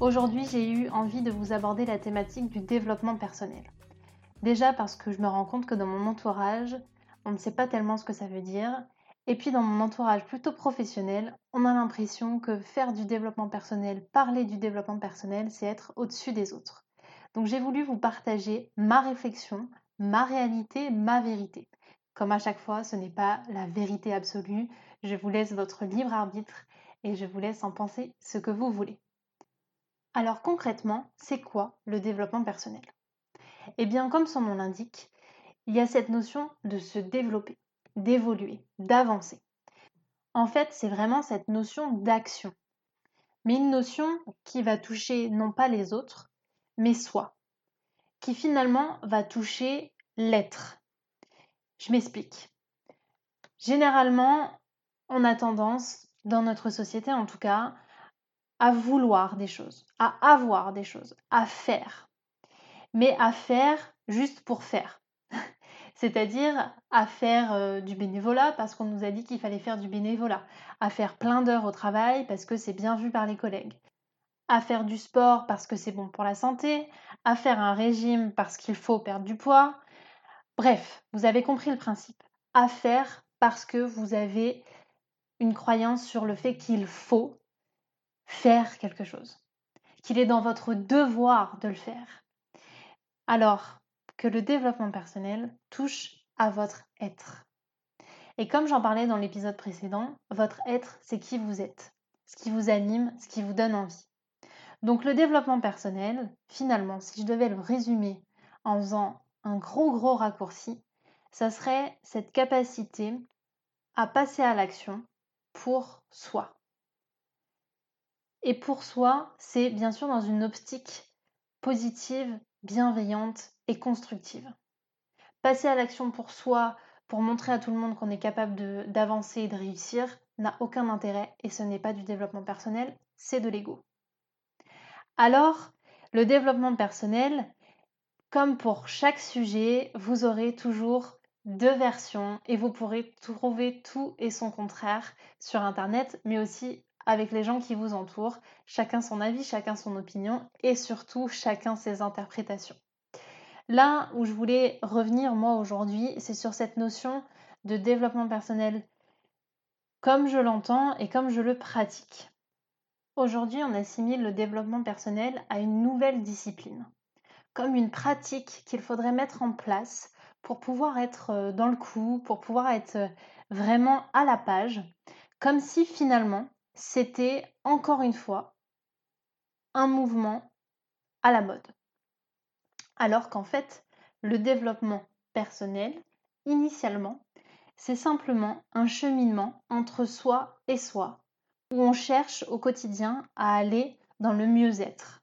Aujourd'hui, j'ai eu envie de vous aborder la thématique du développement personnel. Déjà parce que je me rends compte que dans mon entourage, on ne sait pas tellement ce que ça veut dire. Et puis dans mon entourage plutôt professionnel, on a l'impression que faire du développement personnel, parler du développement personnel, c'est être au-dessus des autres. Donc j'ai voulu vous partager ma réflexion, ma réalité, ma vérité. Comme à chaque fois, ce n'est pas la vérité absolue. Je vous laisse votre libre arbitre et je vous laisse en penser ce que vous voulez. Alors concrètement, c'est quoi le développement personnel? Eh bien, comme son nom l'indique, il y a cette notion de se développer, d'évoluer, d'avancer. En fait, c'est vraiment cette notion d'action. Mais une notion qui va toucher non pas les autres, mais soi. Qui finalement va toucher l'être. Je m'explique. Généralement, on a tendance, dans notre société en tout cas, à vouloir des choses, à avoir des choses, à faire. Mais à faire juste pour faire. C'est-à-dire à faire euh, du bénévolat parce qu'on nous a dit qu'il fallait faire du bénévolat, à faire plein d'heures au travail parce que c'est bien vu par les collègues, à faire du sport parce que c'est bon pour la santé, à faire un régime parce qu'il faut perdre du poids. Bref, vous avez compris le principe. À faire parce que vous avez une croyance sur le fait qu'il faut faire quelque chose, qu'il est dans votre devoir de le faire. Alors que le développement personnel touche à votre être. Et comme j'en parlais dans l'épisode précédent, votre être, c'est qui vous êtes, ce qui vous anime, ce qui vous donne envie. Donc le développement personnel, finalement, si je devais le résumer en faisant un gros gros raccourci, ça serait cette capacité à passer à l'action pour soi. Et pour soi, c'est bien sûr dans une optique positive, bienveillante et constructive. Passer à l'action pour soi, pour montrer à tout le monde qu'on est capable d'avancer et de réussir, n'a aucun intérêt et ce n'est pas du développement personnel, c'est de l'ego. Alors, le développement personnel, comme pour chaque sujet, vous aurez toujours deux versions et vous pourrez trouver tout et son contraire sur Internet, mais aussi avec les gens qui vous entourent, chacun son avis, chacun son opinion et surtout chacun ses interprétations. Là où je voulais revenir moi aujourd'hui, c'est sur cette notion de développement personnel comme je l'entends et comme je le pratique. Aujourd'hui, on assimile le développement personnel à une nouvelle discipline, comme une pratique qu'il faudrait mettre en place pour pouvoir être euh, dans le coup, pour pouvoir être euh, vraiment à la page, comme si finalement c'était encore une fois un mouvement à la mode. Alors qu'en fait, le développement personnel, initialement, c'est simplement un cheminement entre soi et soi, où on cherche au quotidien à aller dans le mieux-être.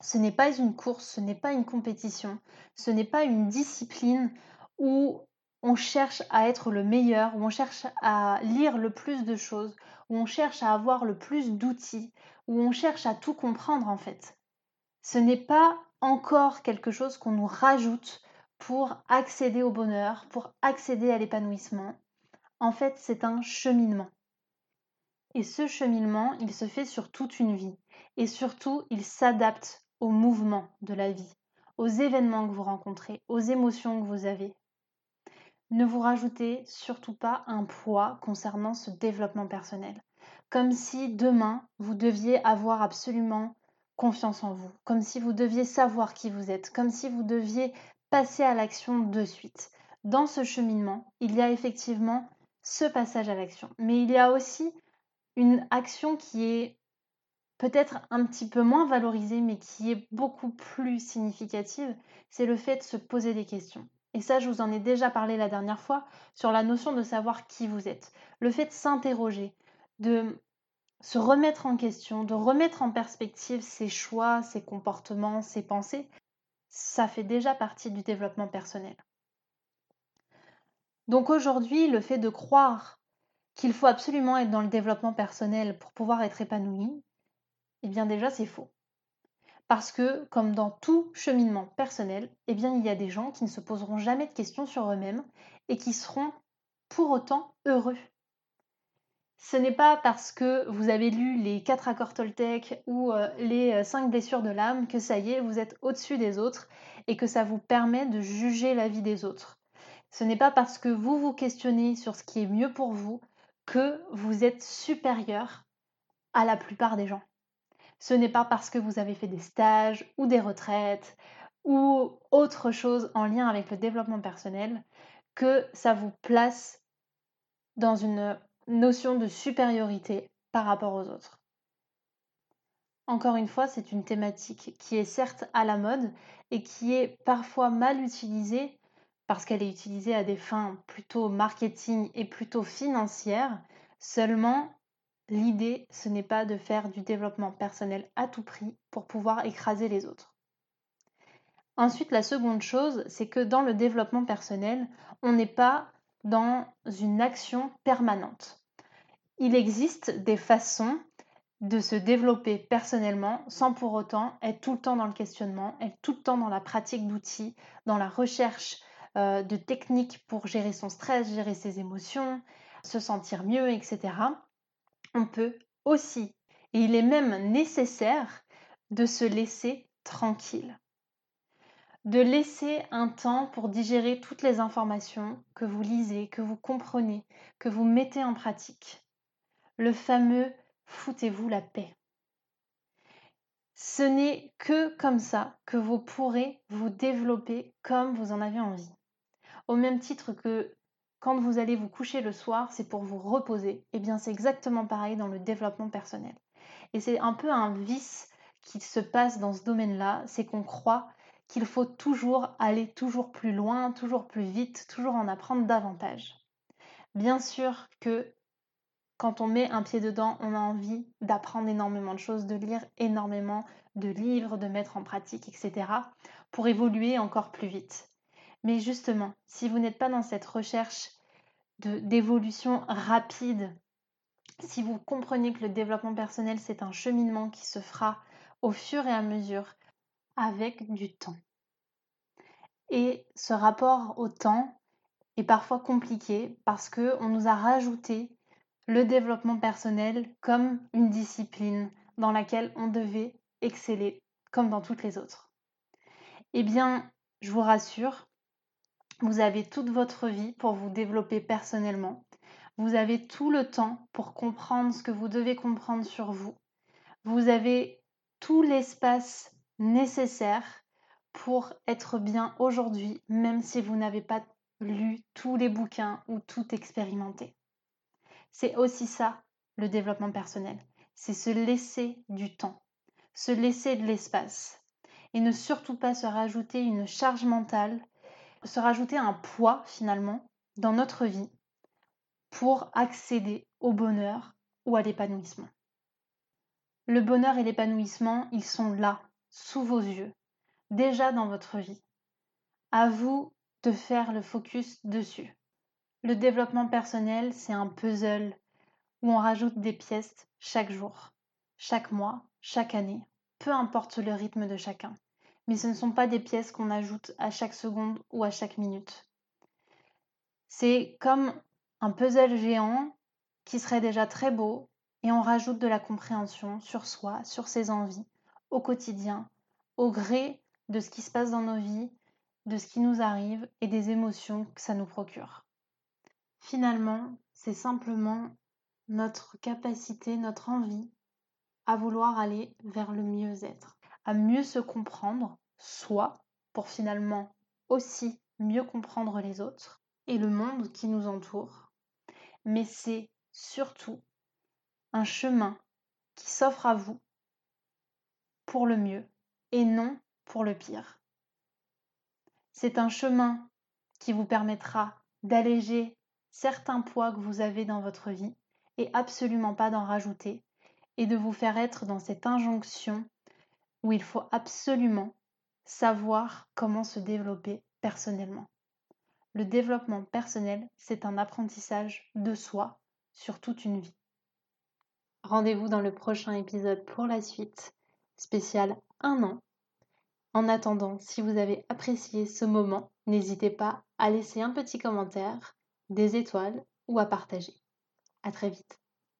Ce n'est pas une course, ce n'est pas une compétition, ce n'est pas une discipline où on cherche à être le meilleur, où on cherche à lire le plus de choses, où on cherche à avoir le plus d'outils, où on cherche à tout comprendre en fait. Ce n'est pas encore quelque chose qu'on nous rajoute pour accéder au bonheur, pour accéder à l'épanouissement. En fait, c'est un cheminement. Et ce cheminement, il se fait sur toute une vie. Et surtout, il s'adapte au mouvement de la vie, aux événements que vous rencontrez, aux émotions que vous avez, ne vous rajoutez surtout pas un poids concernant ce développement personnel. Comme si demain, vous deviez avoir absolument confiance en vous, comme si vous deviez savoir qui vous êtes, comme si vous deviez passer à l'action de suite. Dans ce cheminement, il y a effectivement ce passage à l'action, mais il y a aussi une action qui est peut-être un petit peu moins valorisée, mais qui est beaucoup plus significative, c'est le fait de se poser des questions. Et ça, je vous en ai déjà parlé la dernière fois sur la notion de savoir qui vous êtes. Le fait de s'interroger, de se remettre en question, de remettre en perspective ses choix, ses comportements, ses pensées, ça fait déjà partie du développement personnel. Donc aujourd'hui, le fait de croire qu'il faut absolument être dans le développement personnel pour pouvoir être épanoui, eh bien déjà c'est faux. Parce que, comme dans tout cheminement personnel, eh bien il y a des gens qui ne se poseront jamais de questions sur eux-mêmes et qui seront pour autant heureux. Ce n'est pas parce que vous avez lu les quatre accords Toltec ou euh, les euh, cinq blessures de l'âme que ça y est, vous êtes au-dessus des autres et que ça vous permet de juger la vie des autres. Ce n'est pas parce que vous vous questionnez sur ce qui est mieux pour vous que vous êtes supérieur à la plupart des gens. Ce n'est pas parce que vous avez fait des stages ou des retraites ou autre chose en lien avec le développement personnel que ça vous place dans une notion de supériorité par rapport aux autres. Encore une fois, c'est une thématique qui est certes à la mode et qui est parfois mal utilisée parce qu'elle est utilisée à des fins plutôt marketing et plutôt financières. Seulement, l'idée, ce n'est pas de faire du développement personnel à tout prix pour pouvoir écraser les autres. Ensuite, la seconde chose, c'est que dans le développement personnel, on n'est pas dans une action permanente. Il existe des façons de se développer personnellement sans pour autant être tout le temps dans le questionnement, être tout le temps dans la pratique d'outils, dans la recherche euh, de techniques pour gérer son stress, gérer ses émotions, se sentir mieux, etc. On peut aussi, et il est même nécessaire, de se laisser tranquille de laisser un temps pour digérer toutes les informations que vous lisez, que vous comprenez, que vous mettez en pratique. Le fameux foutez-vous la paix. Ce n'est que comme ça que vous pourrez vous développer comme vous en avez envie. Au même titre que quand vous allez vous coucher le soir, c'est pour vous reposer. Eh bien, c'est exactement pareil dans le développement personnel. Et c'est un peu un vice qui se passe dans ce domaine-là, c'est qu'on croit qu'il faut toujours aller toujours plus loin, toujours plus vite, toujours en apprendre davantage. Bien sûr que quand on met un pied dedans, on a envie d'apprendre énormément de choses, de lire énormément de livres, de mettre en pratique, etc., pour évoluer encore plus vite. Mais justement, si vous n'êtes pas dans cette recherche d'évolution rapide, si vous comprenez que le développement personnel, c'est un cheminement qui se fera au fur et à mesure avec du temps. Et ce rapport au temps est parfois compliqué parce qu'on nous a rajouté le développement personnel comme une discipline dans laquelle on devait exceller comme dans toutes les autres. Eh bien, je vous rassure, vous avez toute votre vie pour vous développer personnellement. Vous avez tout le temps pour comprendre ce que vous devez comprendre sur vous. Vous avez tout l'espace nécessaire pour être bien aujourd'hui, même si vous n'avez pas lu tous les bouquins ou tout expérimenté. C'est aussi ça, le développement personnel. C'est se laisser du temps, se laisser de l'espace et ne surtout pas se rajouter une charge mentale se rajouter un poids finalement dans notre vie pour accéder au bonheur ou à l'épanouissement. Le bonheur et l'épanouissement, ils sont là, sous vos yeux, déjà dans votre vie. À vous de faire le focus dessus. Le développement personnel, c'est un puzzle où on rajoute des pièces chaque jour, chaque mois, chaque année, peu importe le rythme de chacun mais ce ne sont pas des pièces qu'on ajoute à chaque seconde ou à chaque minute. C'est comme un puzzle géant qui serait déjà très beau et on rajoute de la compréhension sur soi, sur ses envies, au quotidien, au gré de ce qui se passe dans nos vies, de ce qui nous arrive et des émotions que ça nous procure. Finalement, c'est simplement notre capacité, notre envie à vouloir aller vers le mieux-être à mieux se comprendre, soi, pour finalement aussi mieux comprendre les autres et le monde qui nous entoure. Mais c'est surtout un chemin qui s'offre à vous pour le mieux et non pour le pire. C'est un chemin qui vous permettra d'alléger certains poids que vous avez dans votre vie et absolument pas d'en rajouter et de vous faire être dans cette injonction où il faut absolument savoir comment se développer personnellement. Le développement personnel, c'est un apprentissage de soi sur toute une vie. Rendez-vous dans le prochain épisode pour la suite, spécial un an. En attendant, si vous avez apprécié ce moment, n'hésitez pas à laisser un petit commentaire, des étoiles ou à partager. À très vite.